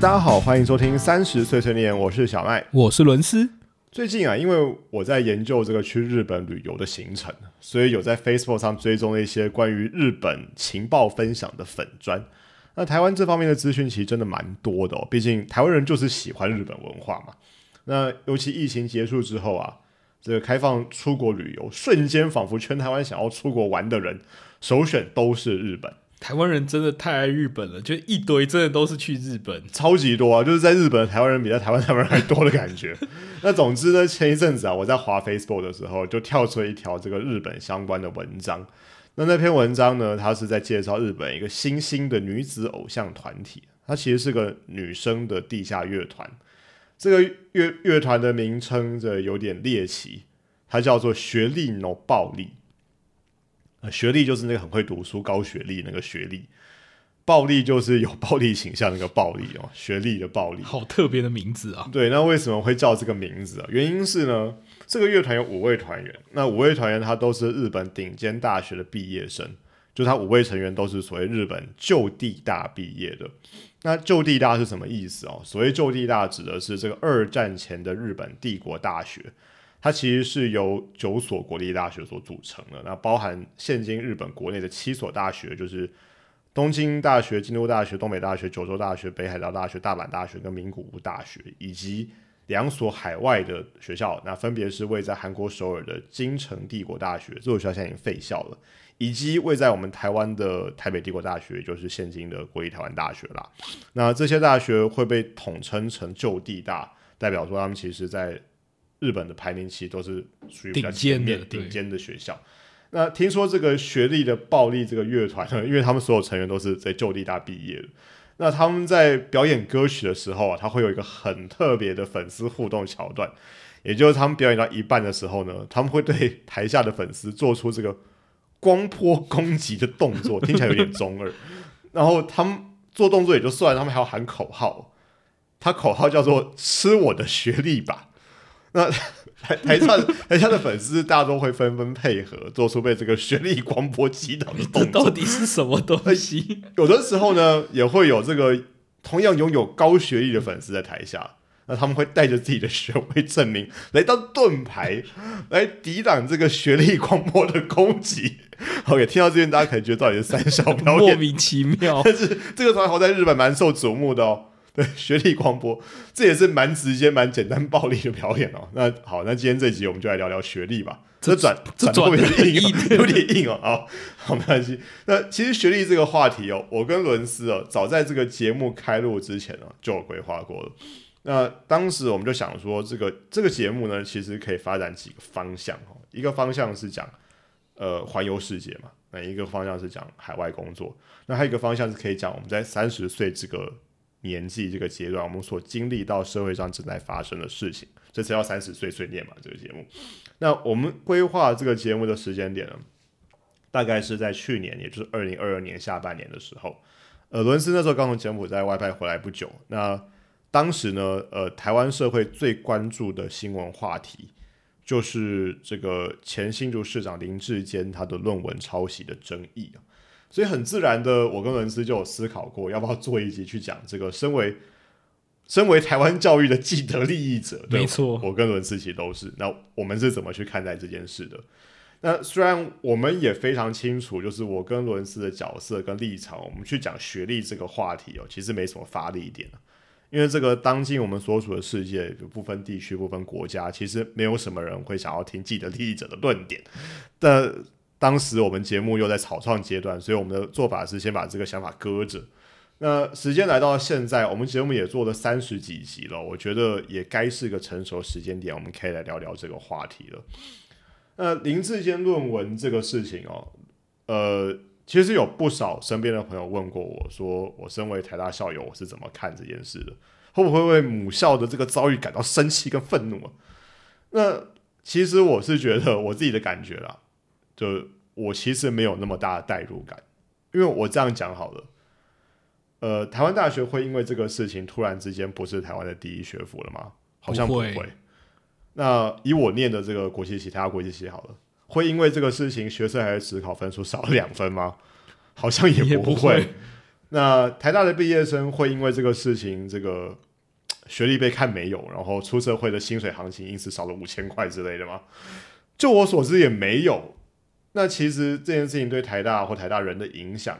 大家好，欢迎收听三十岁碎念，我是小麦。我是伦斯。最近啊，因为我在研究这个去日本旅游的行程，所以有在 Facebook 上追踪了一些关于日本情报分享的粉砖。那台湾这方面的资讯其实真的蛮多的哦，毕竟台湾人就是喜欢日本文化嘛。那尤其疫情结束之后啊，这个开放出国旅游，瞬间仿佛全台湾想要出国玩的人，首选都是日本。台湾人真的太爱日本了，就一堆真的都是去日本，超级多啊！就是在日本台湾人比在台湾台湾人还多的感觉。那总之呢，前一阵子啊，我在滑 Facebook 的时候，就跳出了一条这个日本相关的文章。那那篇文章呢，它是在介绍日本一个新兴的女子偶像团体，它其实是个女生的地下乐团。这个乐乐团的名称这有点猎奇，它叫做学历 no 暴力。呃，学历就是那个很会读书、高学历那个学历，暴力就是有暴力倾向那个暴力哦，学历的暴力，好特别的名字啊！对，那为什么会叫这个名字啊？原因是呢，这个乐团有五位团员，那五位团员他都是日本顶尖大学的毕业生，就他五位成员都是所谓日本就地大毕业的。那就地大是什么意思哦？所谓就地大指的是这个二战前的日本帝国大学。它其实是由九所国立大学所组成的，那包含现今日本国内的七所大学，就是东京大学、京都大学、东北大学、九州大学、北海道大学、大阪大学跟名古屋大学，以及两所海外的学校，那分别是位在韩国首尔的京城帝国大学，这所学校现在已经废校了，以及位在我们台湾的台北帝国大学，就是现今的国立台湾大学啦。那这些大学会被统称成就地大，代表说他们其实在。日本的排名其实都是属于比较前面、顶尖的学校。那听说这个学历的暴力这个乐团呢，因为他们所有成员都是在旧地大毕业的，那他们在表演歌曲的时候啊，他会有一个很特别的粉丝互动桥段，也就是他们表演到一半的时候呢，他们会对台下的粉丝做出这个光波攻击的动作，听起来有点中二。然后他们做动作也就算，他们还要喊口号，他口号叫做“吃我的学历吧”。那台台上 台下的粉丝大都会纷纷配合，做出被这个学历光波击倒的动作。到底是什么东西？有的时候呢，也会有这个同样拥有高学历的粉丝在台下，那他们会带着自己的学位证明来当盾牌，来抵挡这个学历光波的攻击。OK，听到这边大家可能觉得到底是三小表演莫名其妙，但是这个团好在日本蛮受瞩目的哦。对，学历光波，这也是蛮直接、蛮简单、暴力的表演哦。那好，那今天这集我们就来聊聊学历吧。这转这转有点硬，有点硬哦。好，好，没关系。那其实学历这个话题哦，我跟伦斯哦，早在这个节目开录之前哦，就有规划过了。那当时我们就想说，这个这个节目呢，其实可以发展几个方向哦。一个方向是讲呃环游世界嘛，那一个方向是讲海外工作，那还有一个方向是可以讲我们在三十岁这个。年纪这个阶段，我们所经历到社会上正在发生的事情，这才叫三十岁碎念嘛。这个节目，那我们规划这个节目的时间点呢，大概是在去年，也就是二零二二年下半年的时候。呃，伦斯那时候刚从柬埔寨外派回来不久，那当时呢，呃，台湾社会最关注的新闻话题，就是这个前新竹市长林志坚他的论文抄袭的争议啊。所以很自然的，我跟伦斯就有思考过，要不要做一集去讲这个。身为身为台湾教育的既得利益者，没错，我跟伦斯其实都是。那我们是怎么去看待这件事的？那虽然我们也非常清楚，就是我跟伦斯的角色跟立场，我们去讲学历这个话题哦，其实没什么发力点因为这个当今我们所处的世界，不分地区、不分国家，其实没有什么人会想要听既得利益者的论点。但当时我们节目又在草创阶段，所以我们的做法是先把这个想法搁着。那时间来到现在，我们节目也做了三十几集了，我觉得也该是个成熟时间点，我们可以来聊聊这个话题了。那林志坚论文这个事情哦，呃，其实有不少身边的朋友问过我说，我身为台大校友，我是怎么看这件事的？会不会为母校的这个遭遇感到生气跟愤怒啊？那其实我是觉得我自己的感觉啦。就我其实没有那么大的代入感，因为我这样讲好了，呃，台湾大学会因为这个事情突然之间不是台湾的第一学府了吗？好像不会。那以我念的这个国际系，台湾国际系好了，会因为这个事情学生还是只考分数少了两分吗？好像也不会。那台大的毕业生会因为这个事情，这个学历被看没有，然后出社会的薪水行情因此少了五千块之类的吗？就我所知也没有。那其实这件事情对台大或台大人的影响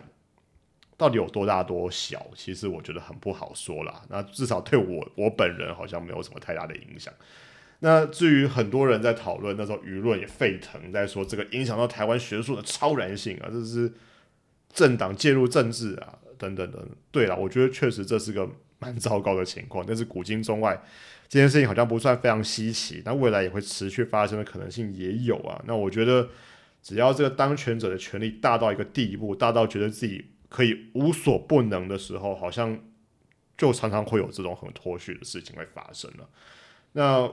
到底有多大多小，其实我觉得很不好说啦。那至少对我我本人好像没有什么太大的影响。那至于很多人在讨论，那时候舆论也沸腾，在说这个影响到台湾学术的超然性啊，这是政党介入政治啊，等等等。对了，我觉得确实这是个蛮糟糕的情况，但是古今中外这件事情好像不算非常稀奇，那未来也会持续发生的可能性也有啊。那我觉得只要这个当权者的权力大到一个地步，大到觉得自己可以无所不能的时候，好像就常常会有这种很脱序的事情会发生了。那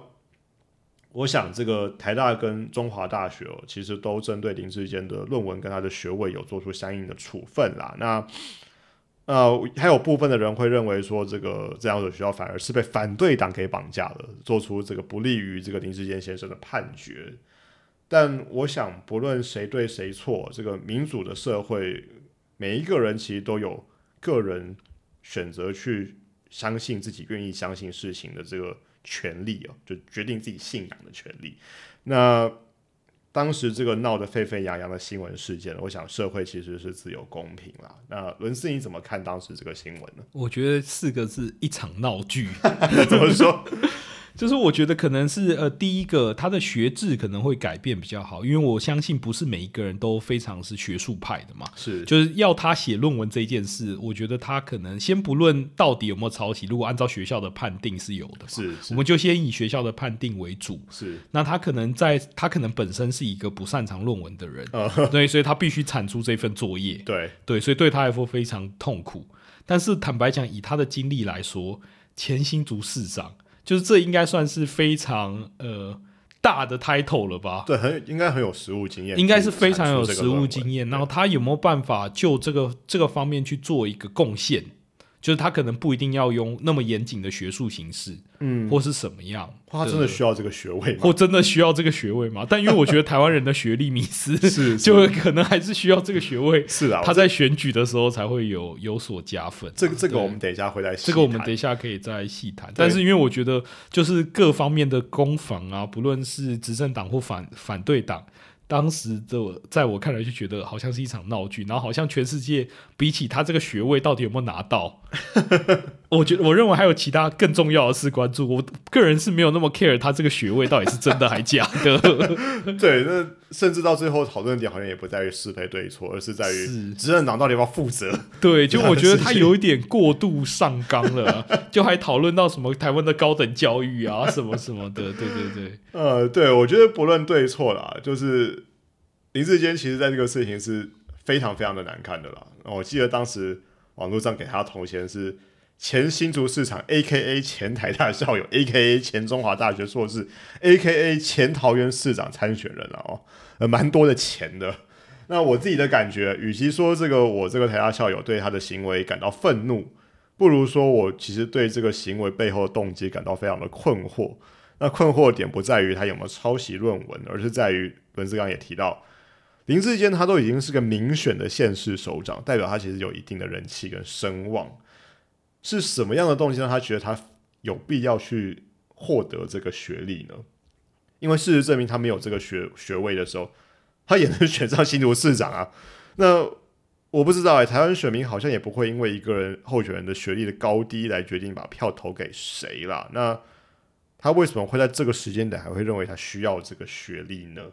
我想，这个台大跟中华大学哦，其实都针对林志坚的论文跟他的学位有做出相应的处分啦。那呃，还有部分的人会认为说，这个这样的学校反而是被反对党给绑架了，做出这个不利于这个林志坚先生的判决。但我想，不论谁对谁错，这个民主的社会，每一个人其实都有个人选择去相信自己愿意相信事情的这个。权利哦，就决定自己信仰的权利。那当时这个闹得沸沸扬扬的新闻事件，我想社会其实是自由公平啦。那伦斯，你怎么看当时这个新闻呢？我觉得四个字：一场闹剧。怎么说？就是我觉得可能是呃，第一个他的学制可能会改变比较好，因为我相信不是每一个人都非常是学术派的嘛。是，就是要他写论文这件事，我觉得他可能先不论到底有没有抄袭，如果按照学校的判定是有的，是，我们就先以学校的判定为主。是，那他可能在他可能本身是一个不擅长论文的人，对，所以他必须产出这份作业。对，对，所以对他来说非常痛苦。但是坦白讲，以他的经历来说，前新竹市长。就是这应该算是非常呃大的 title 了吧？对，很应该很有实务经验，应该是非常有实务经验。然后他有没有办法就这个这个方面去做一个贡献？就是他可能不一定要用那么严谨的学术形式，嗯，或是什么样？他真的需要这个学位吗？或真的需要这个学位吗？但因为我觉得台湾人的学历迷思是，就可能还是需要这个学位。是啊，他在选举的时候才会有有所加分。这个这个我们等一下回来，这个我们等一下可以再细谈。但是因为我觉得，就是各方面的攻防啊，不论是执政党或反反对党。当时的在我看来就觉得好像是一场闹剧，然后好像全世界比起他这个学位到底有没有拿到，我觉得我认为还有其他更重要的事关注。我个人是没有那么 care 他这个学位到底是真的还假的。对，那甚至到最后讨论点好像也不在于是非对错，而是在于执政党到底要不要负责。对，就我觉得他有一点过度上纲了，就还讨论到什么台湾的高等教育啊什么什么的。对对对，呃，对我觉得不论对错啦，就是。林志坚其实在这个事情是非常非常的难看的啦。我记得当时网络上给他头衔是前新竹市场 （A.K.A. 前台大校友 ），A.K.A. 前中华大学硕士，A.K.A. 前桃园市长参选人了哦，呃，蛮多的钱的。那我自己的感觉，与其说这个我这个台大校友对他的行为感到愤怒，不如说我其实对这个行为背后的动机感到非常的困惑。那困惑点不在于他有没有抄袭论文，而是在于文志刚也提到。林志坚他都已经是个民选的县市首长，代表他其实有一定的人气跟声望。是什么样的动机让他觉得他有必要去获得这个学历呢？因为事实证明，他没有这个学学位的时候，他也能选上新竹市长啊。那我不知道哎，台湾选民好像也不会因为一个人候选人的学历的高低来决定把票投给谁啦。那他为什么会在这个时间点还会认为他需要这个学历呢？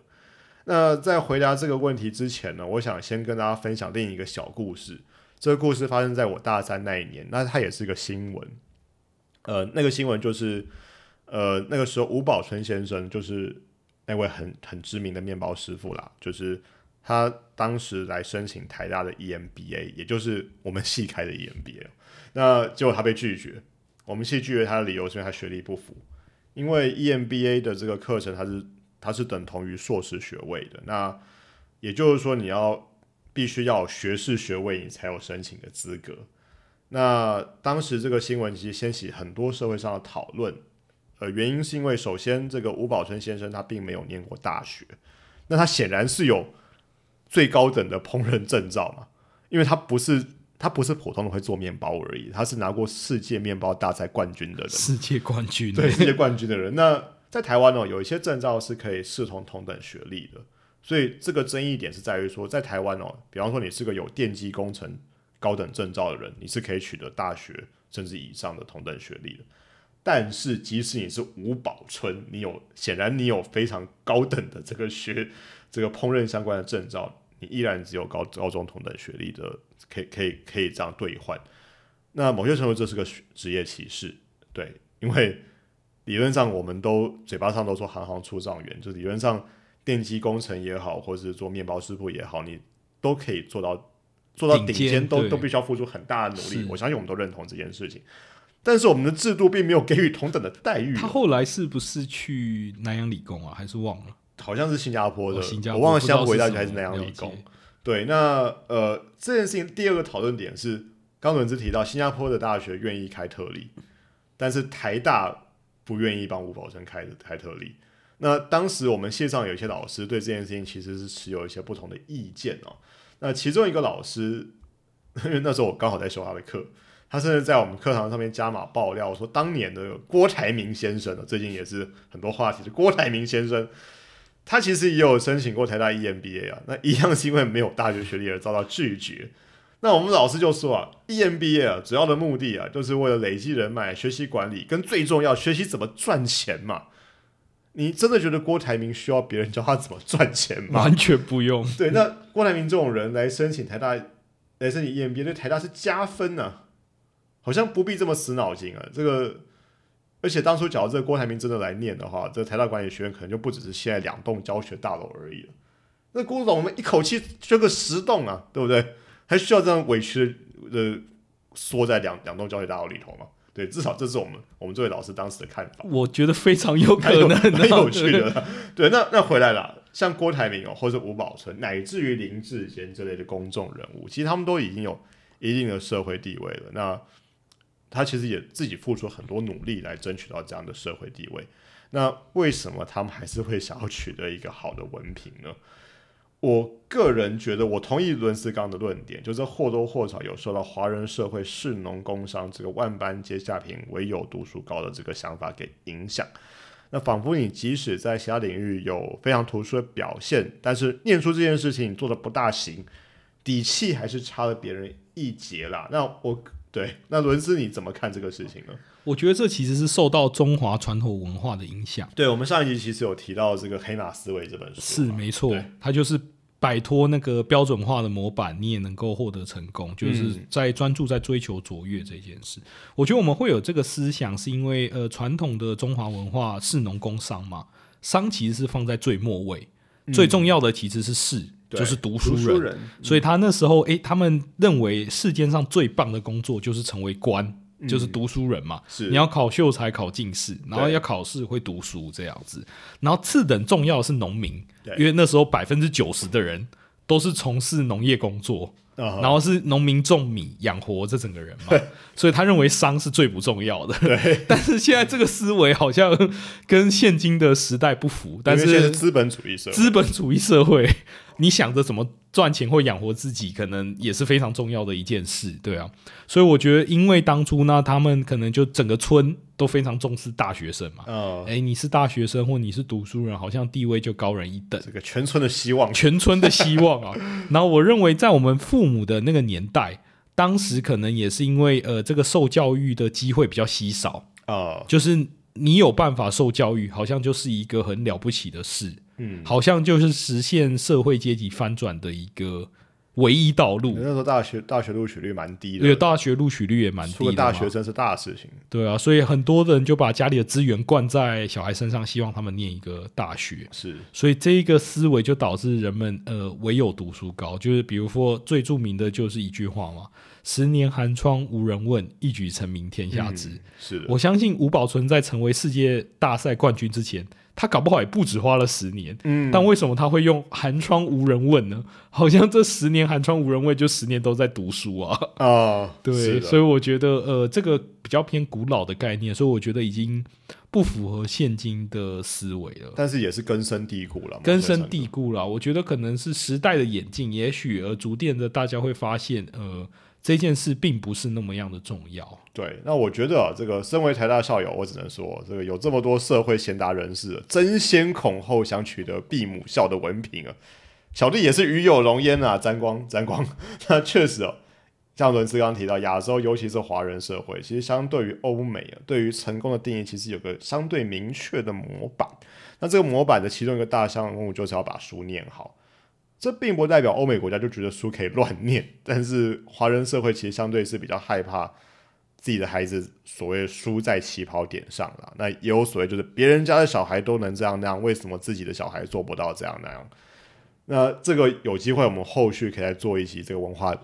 那在回答这个问题之前呢，我想先跟大家分享另一个小故事。这个故事发生在我大三那一年，那它也是个新闻。呃，那个新闻就是，呃，那个时候吴宝春先生就是那位很很知名的面包师傅啦，就是他当时来申请台大的 EMBA，也就是我们系开的 EMBA。那结果他被拒绝，我们系拒绝他的理由是因为他学历不符，因为 EMBA 的这个课程它是。它是等同于硕士学位的，那也就是说，你要必须要学士学位，你才有申请的资格。那当时这个新闻其实掀起很多社会上的讨论，呃，原因是因为首先这个吴宝春先生他并没有念过大学，那他显然是有最高等的烹饪证照嘛，因为他不是他不是普通的会做面包而已，他是拿过世界面包大赛冠军的人，世界冠军，对世界冠军的人。那在台湾哦，有一些证照是可以视同同等学历的，所以这个争议点是在于说，在台湾哦，比方说你是个有电机工程高等证照的人，你是可以取得大学甚至以上的同等学历的。但是，即使你是吴宝春，你有显然你有非常高等的这个学这个烹饪相关的证照，你依然只有高高中同等学历的，可以可以可以这样兑换。那某些程度这是个职业歧视，对，因为理论上我们都嘴巴上都说行行出状元，就理论上电机工程也好，或者是做面包师傅也好，你都可以做到做到顶尖，都都必须要付出很大的努力。我相信我们都认同这件事情。但是我们的制度并没有给予同等的待遇。他后来是不是去南洋理工啊？还是忘了？好像是新加坡的，我忘了新加坡大学还是南洋理工。对，那呃，这件事情第二个讨论点是，刚伦子提到新加坡的大学愿意开特例，但是台大不愿意帮吴宝生开开特例。那当时我们线上有一些老师对这件事情其实是持有一些不同的意见哦。那其中一个老师，因为那时候我刚好在修他的课。他甚至在我们课堂上面加码爆料说，当年的郭台铭先生呢，最近也是很多话题。郭台铭先生，他其实也有申请过台大 EMBA 啊，那一样是因为没有大学学历而遭到拒绝。那我们老师就说啊，EMBA 啊，主要的目的啊，就是为了累积人脉、学习管理，跟最重要学习怎么赚钱嘛。你真的觉得郭台铭需要别人教他怎么赚钱吗？完全不用。对，那郭台铭这种人来申请台大，来申请 EMBA，对台大是加分呢。好像不必这么死脑筋啊！这个，而且当初假如这个郭台铭真的来念的话，这台大管理学院可能就不只是现在两栋教学大楼而已了。那郭总，我们一口气捐个十栋啊，对不对？还需要这样委屈的缩在两两栋教学大楼里头吗？对，至少这是我们我们这位老师当时的看法。我觉得非常有 可能，很有趣的。对，那那回来了，像郭台铭哦，或者吴宝春，乃至于林志坚这类的公众人物，其实他们都已经有一定的社会地位了。那他其实也自己付出很多努力来争取到这样的社会地位，那为什么他们还是会想要取得一个好的文凭呢？我个人觉得，我同意伦斯刚的论点，就是或多或少有受到华人社会士农工商这个万般皆下品，唯有读书高的这个想法给影响。那仿佛你即使在其他领域有非常突出的表现，但是念书这件事情你做的不大行，底气还是差了别人一截啦。那我。对，那伦斯你怎么看这个事情呢？我觉得这其实是受到中华传统文化的影响。对，我们上一集其实有提到这个《黑马思维》这本书，是没错，它就是摆脱那个标准化的模板，你也能够获得成功，就是在专注在追求卓越这件事。我觉得我们会有这个思想，是因为呃，传统的中华文化士农工商嘛，商其实是放在最末位，最重要的其实是士。就是读书人，所以他那时候，诶，他们认为世间上最棒的工作就是成为官，就是读书人嘛。是，你要考秀才、考进士，然后要考试会读书这样子。然后次等重要的是农民，因为那时候百分之九十的人都是从事农业工作。然后是农民种米养活这整个人嘛，所以他认为商是最不重要的。对，但是现在这个思维好像 跟现今的时代不符。但是资本主义社资本主义社会，你想着怎么？赚钱或养活自己，可能也是非常重要的一件事，对啊。所以我觉得，因为当初呢，他们可能就整个村都非常重视大学生嘛。哦，哎，你是大学生或你是读书人，好像地位就高人一等。这个全村的希望，全村的希望啊。然后我认为，在我们父母的那个年代，当时可能也是因为呃，这个受教育的机会比较稀少啊，就是你有办法受教育，好像就是一个很了不起的事。嗯，好像就是实现社会阶级翻转的一个唯一道路。那时候大学大学录取率蛮低的，对，大学录取率也蛮低的。大学生是大事情，对啊，所以很多人就把家里的资源灌在小孩身上，希望他们念一个大学。是，所以这一个思维就导致人们呃唯有读书高，就是比如说最著名的就是一句话嘛：“十年寒窗无人问，一举成名天下知。”是，我相信吴宝存在成为世界大赛冠军之前。他搞不好也不止花了十年，嗯，但为什么他会用寒窗无人问呢？好像这十年寒窗无人问，就十年都在读书啊！啊，对，所以我觉得，呃，这个比较偏古老的概念，所以我觉得已经不符合现今的思维了。但是也是根深蒂固了，根深蒂固了。我觉得可能是时代的演进，也许而逐渐的大家会发现，呃。这件事并不是那么样的重要。对，那我觉得啊这个身为台大校友，我只能说，这个有这么多社会贤达人士争先恐后想取得毕母校的文凭啊，小弟也是与有荣焉啊，沾光 沾光。那确实哦，像伦斯刚刚提到，亚洲尤其是华人社会，其实相对于欧美啊，对于成功的定义其实有个相对明确的模板。那这个模板的其中一个大项目就是要把书念好。这并不代表欧美国家就觉得书可以乱念，但是华人社会其实相对是比较害怕自己的孩子所谓输在起跑点上了。那也有所谓就是别人家的小孩都能这样那样，为什么自己的小孩做不到这样那样？那这个有机会我们后续可以来做一期这个文化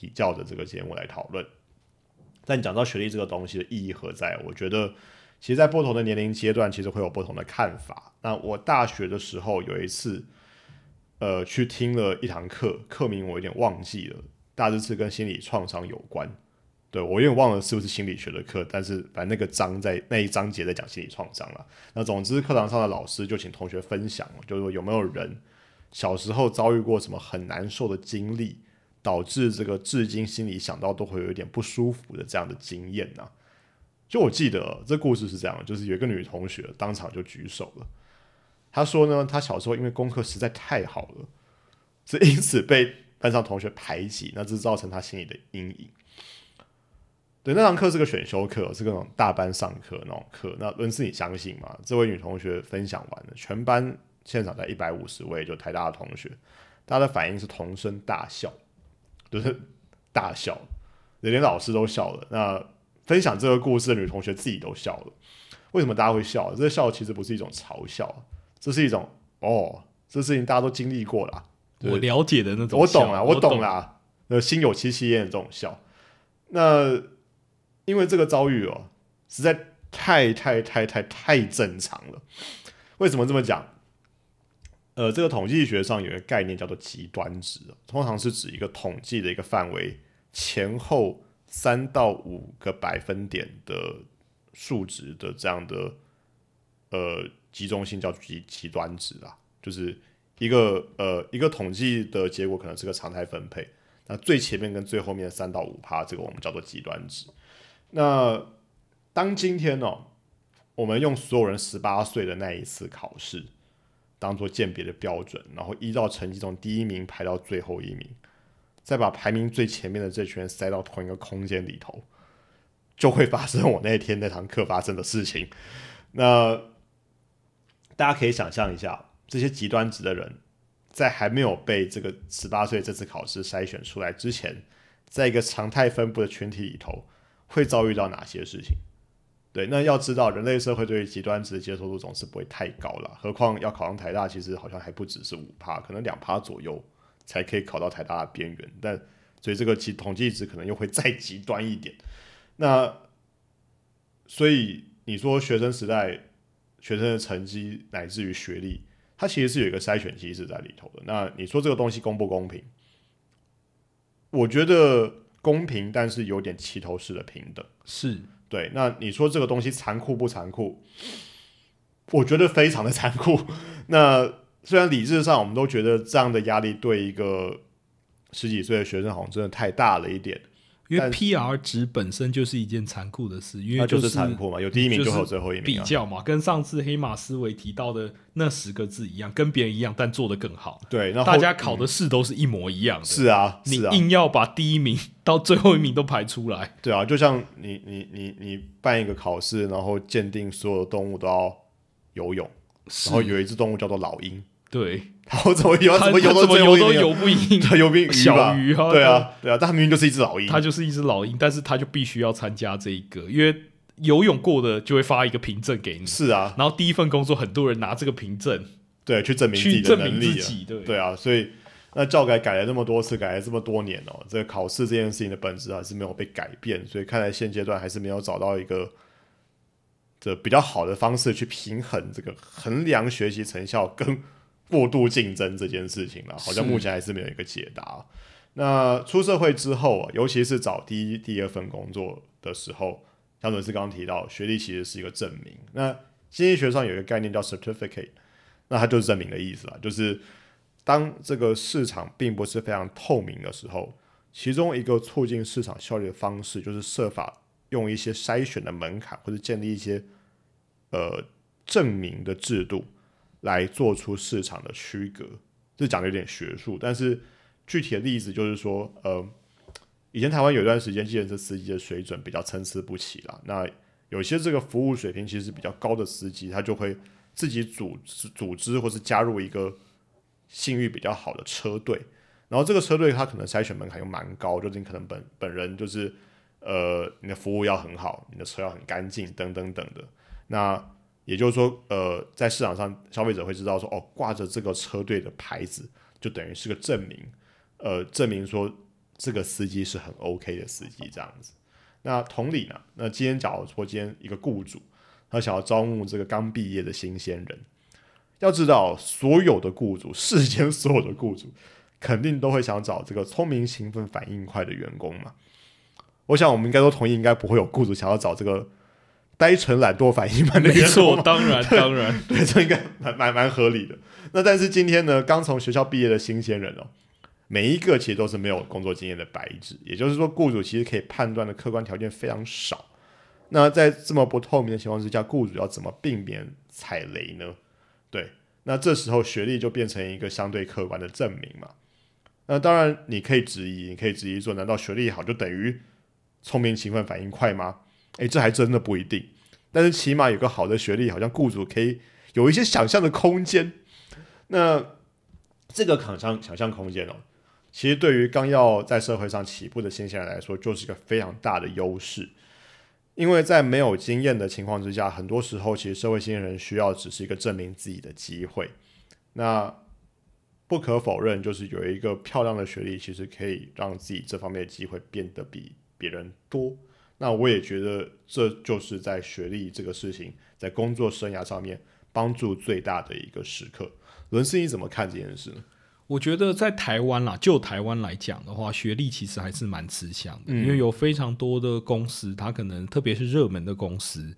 比较的这个节目来讨论。但讲到学历这个东西的意义何在？我觉得其实，在不同的年龄阶段，其实会有不同的看法。那我大学的时候有一次。呃，去听了一堂课，课名我有点忘记了，大致是跟心理创伤有关。对我有点忘了是不是心理学的课，但是反正那个章在那一章节在讲心理创伤了。那总之，课堂上的老师就请同学分享，就是说有没有人小时候遭遇过什么很难受的经历，导致这个至今心里想到都会有一点不舒服的这样的经验呢？就我记得这故事是这样，就是有一个女同学当场就举手了。他说呢，他小时候因为功课实在太好了，是因此被班上同学排挤，那这造成他心里的阴影。对，那堂课是个选修课，是那种大班上课那种课。那伦斯，你相信吗？这位女同学分享完了，全班现场在一百五十位，就台大的同学，大家的反应是同声大笑，就是大笑，连老师都笑了。那分享这个故事的女同学自己都笑了。为什么大家会笑？这个笑其实不是一种嘲笑。这是一种哦，这事情大家都经历过了，我了解的那种，我懂了，我懂了，呃，心有戚戚焉的这种笑。那因为这个遭遇哦，实在太太太太太正常了。为什么这么讲？呃，这个统计学上有一个概念叫做极端值，通常是指一个统计的一个范围前后三到五个百分点的数值的这样的呃。集中性叫极极端值啊，就是一个呃一个统计的结果可能是个常态分配，那最前面跟最后面三到五趴，这个我们叫做极端值。那当今天呢，我们用所有人十八岁的那一次考试当做鉴别的标准，然后依照成绩从第一名排到最后一名，再把排名最前面的这群人塞到同一个空间里头，就会发生我那天那堂课发生的事情。那大家可以想象一下，这些极端值的人，在还没有被这个十八岁这次考试筛选出来之前，在一个常态分布的群体里头，会遭遇到哪些事情？对，那要知道，人类社会对于极端值的接受度总是不会太高了。何况要考上台大，其实好像还不只是五趴，可能两趴左右才可以考到台大的边缘。但所以这个其统计值可能又会再极端一点。那所以你说学生时代？学生的成绩乃至于学历，它其实是有一个筛选机制在里头的。那你说这个东西公不公平？我觉得公平，但是有点齐头式的平等。是对。那你说这个东西残酷不残酷？我觉得非常的残酷。那虽然理智上我们都觉得这样的压力对一个十几岁的学生好像真的太大了一点。因为 P R 值本身就是一件残酷的事，因为就是残酷嘛，有第一名就有最后一名。比较嘛，跟上次黑马思维提到的那十个字一样，跟别人一样，但做的更好。对，那大家考的试都是一模一样的。是啊，你硬要把第一名 到最后一名都排出来。对啊，就像你你你你办一个考试，然后鉴定所有的动物都要游泳，然后有一只动物叫做老鹰。对，然后怎么游？怎么游都怎么游都游不赢，他游不赢小鱼啊？对啊，对啊，但他明明就是一只老鹰，他就是一只老鹰，但是他就必须要参加这一个，因为游泳过的就会发一个凭证给你。是啊，然后第一份工作，很多人拿这个凭证，对，去证明自己的能力。对对啊，所以那教改改了那么多次，改了这么多年哦，这个考试这件事情的本质还是没有被改变，所以看来现阶段还是没有找到一个这比较好的方式去平衡这个衡量学习成效跟。过度竞争这件事情了，好像目前还是没有一个解答。那出社会之后啊，尤其是找第一、第二份工作的时候，像伦斯刚刚提到，学历其实是一个证明。那经济学上有一个概念叫 certificate，那它就是证明的意思啊，就是当这个市场并不是非常透明的时候，其中一个促进市场效率的方式，就是设法用一些筛选的门槛，或者建立一些呃证明的制度，来做出市场的区隔。这讲的有点学术，但是具体的例子就是说，呃，以前台湾有一段时间，计程车司机的水准比较参差不齐啦。那有些这个服务水平其实比较高的司机，他就会自己组组织，或是加入一个信誉比较好的车队。然后这个车队他可能筛选门槛又蛮高，就是你可能本本人就是呃你的服务要很好，你的车要很干净等等等的。那也就是说，呃，在市场上消费者会知道说，哦，挂着这个车队的牌子，就等于是个证明，呃，证明说这个司机是很 OK 的司机这样子。那同理呢，那今天假如说今天一个雇主他想要招募这个刚毕业的新鲜人，要知道所有的雇主，世间所有的雇主。肯定都会想找这个聪明、勤奋、反应快的员工嘛。我想我们应该都同意，应该不会有雇主想要找这个呆沉、懒惰、反应慢的没错。当然，当然，对，这应该蛮蛮蛮合理的。那但是今天呢，刚从学校毕业的新鲜人哦，每一个其实都是没有工作经验的白纸，也就是说，雇主其实可以判断的客观条件非常少。那在这么不透明的情况之下，雇主要怎么避免踩雷呢？对，那这时候学历就变成一个相对客观的证明嘛。那当然，你可以质疑，你可以质疑说，难道学历好就等于聪明、勤奋、反应快吗？诶，这还真的不一定。但是起码有个好的学历，好像雇主可以有一些想象的空间。那这个想象想象空间哦，其实对于刚要在社会上起步的新鲜人来说，就是一个非常大的优势。因为在没有经验的情况之下，很多时候其实社会新人需要只是一个证明自己的机会。那不可否认，就是有一个漂亮的学历，其实可以让自己这方面的机会变得比别人多。那我也觉得，这就是在学历这个事情，在工作生涯上面帮助最大的一个时刻。伦斯，你怎么看这件事呢？我觉得在台湾啦，就台湾来讲的话，学历其实还是蛮吃香的，因为有非常多的公司，它可能特别是热门的公司。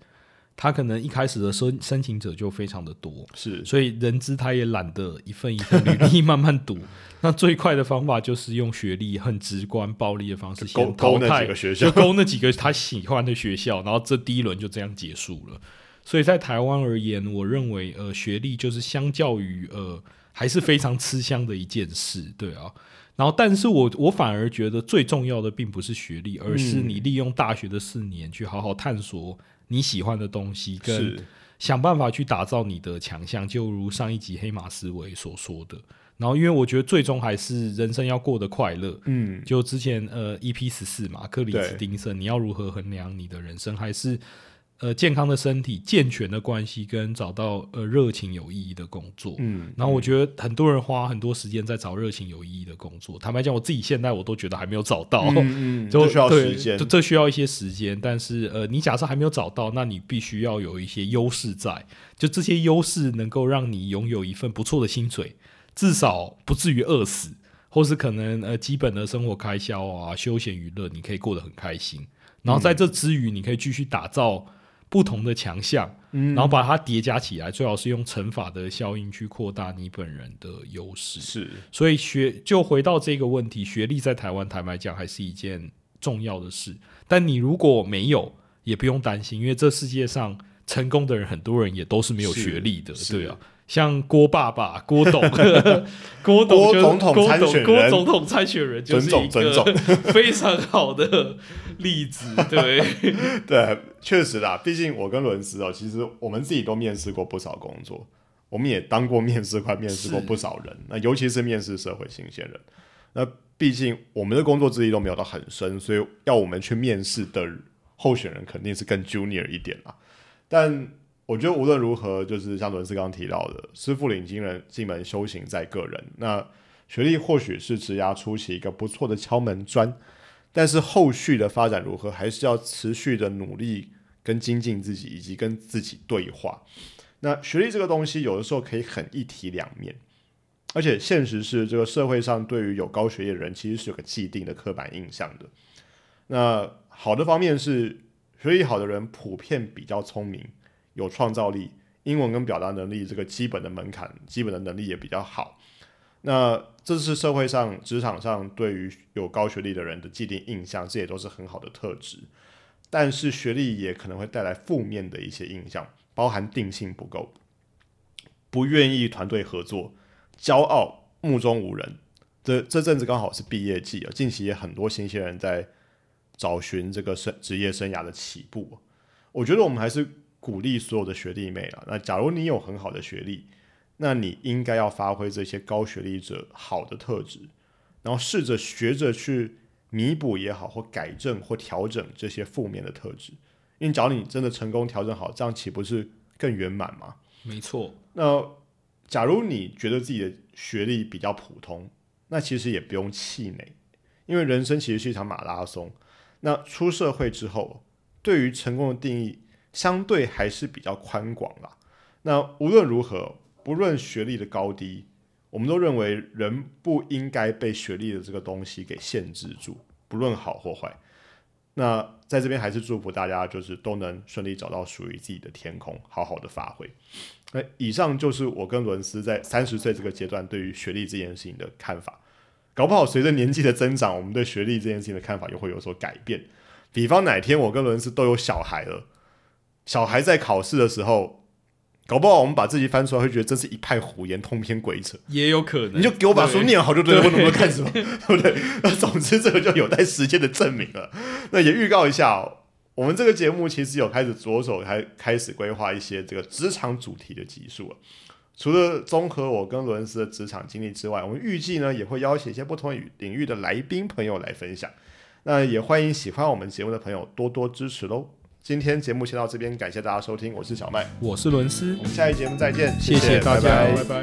他可能一开始的申申请者就非常的多，是，所以人资他也懒得一份一份履历慢慢读，那最快的方法就是用学历很直观暴力的方式先淘汰，就勾那几个他喜欢的学校，然后这第一轮就这样结束了。所以在台湾而言，我认为呃学历就是相较于呃还是非常吃香的一件事，对啊。然后，但是我我反而觉得最重要的并不是学历，而是你利用大学的四年去好好探索。你喜欢的东西，跟想办法去打造你的强项，就如上一集黑马思维所说的。然后，因为我觉得最终还是人生要过得快乐。嗯，就之前呃，EP 十四嘛，克里斯汀森，你要如何衡量你的人生？还是？呃，健康的身体、健全的关系，跟找到呃热情有意义的工作。嗯，然后我觉得很多人花很多时间在找热情有意义的工作。坦白讲，我自己现在我都觉得还没有找到，嗯，就需要时间，这需要一些时间。但是呃，你假设还没有找到，那你必须要有一些优势在，就这些优势能够让你拥有一份不错的薪水，至少不至于饿死，或是可能呃基本的生活开销啊、休闲娱乐，你可以过得很开心。然后在这之余，你可以继续打造。不同的强项，然后把它叠加起来，最好是用乘法的效应去扩大你本人的优势。是，所以学就回到这个问题，学历在台湾坦白讲还是一件重要的事。但你如果没有，也不用担心，因为这世界上成功的人，很多人也都是没有学历的，对啊。像郭爸爸、郭董、郭董、郭总统参选人、郭总统参选人，就是一个 非常好的例子。对对，确实啦。毕竟我跟伦斯哦，其实我们自己都面试过不少工作，我们也当过面试官，面试过不少人。那尤其是面试社会新鲜人，那毕竟我们的工作资历都没有到很深，所以要我们去面试的候选人肯定是更 junior 一点啦。但我觉得无论如何，就是像伦斯刚提到的，师傅领进人进门，修行在个人。那学历或许是职涯初期一个不错的敲门砖，但是后续的发展如何，还是要持续的努力跟精进自己，以及跟自己对话。那学历这个东西，有的时候可以很一体两面，而且现实是，这个社会上对于有高学历的人，其实是有个既定的刻板印象的。那好的方面是，学历好的人普遍比较聪明。有创造力，英文跟表达能力这个基本的门槛，基本的能力也比较好。那这是社会上、职场上对于有高学历的人的既定印象，这也都是很好的特质。但是学历也可能会带来负面的一些印象，包含定性不够、不愿意团队合作、骄傲、目中无人。这这阵子刚好是毕业季啊，近期也很多新鲜人在找寻这个生职业生涯的起步。我觉得我们还是鼓励所有的学弟妹啊，那假如你有很好的学历，那你应该要发挥这些高学历者好的特质，然后试着学着去弥补也好，或改正或调整这些负面的特质。因为假如你真的成功调整好，这样岂不是更圆满吗？没错。那假如你觉得自己的学历比较普通，那其实也不用气馁，因为人生其实是一场马拉松。那出社会之后，对于成功的定义相对还是比较宽广啦。那无论如何，不论学历的高低，我们都认为人不应该被学历的这个东西给限制住，不论好或坏。那在这边还是祝福大家，就是都能顺利找到属于自己的天空，好好的发挥。那以上就是我跟伦斯在三十岁这个阶段对于学历这件事情的看法。搞不好随着年纪的增长，我们对学历这件事情的看法又会有所改变。比方哪天我跟伦斯都有小孩了，小孩在考试的时候，搞不好我们把自己翻出来，会觉得这是一派胡言，通篇鬼扯。也有可能，你就给我把书念好就对了，我怎么看什么，对 不对？那总之这个就有待时间的证明了。那也预告一下哦，我们这个节目其实有开始着手开开始规划一些这个职场主题的集数了。除了综合我跟伦斯的职场经历之外，我们预计呢也会邀请一些不同领域的来宾朋友来分享。那也欢迎喜欢我们节目的朋友多多支持喽。今天节目先到这边，感谢大家收听，我是小麦，我是伦斯，我们下一节目再见，谢谢大家，拜。拜拜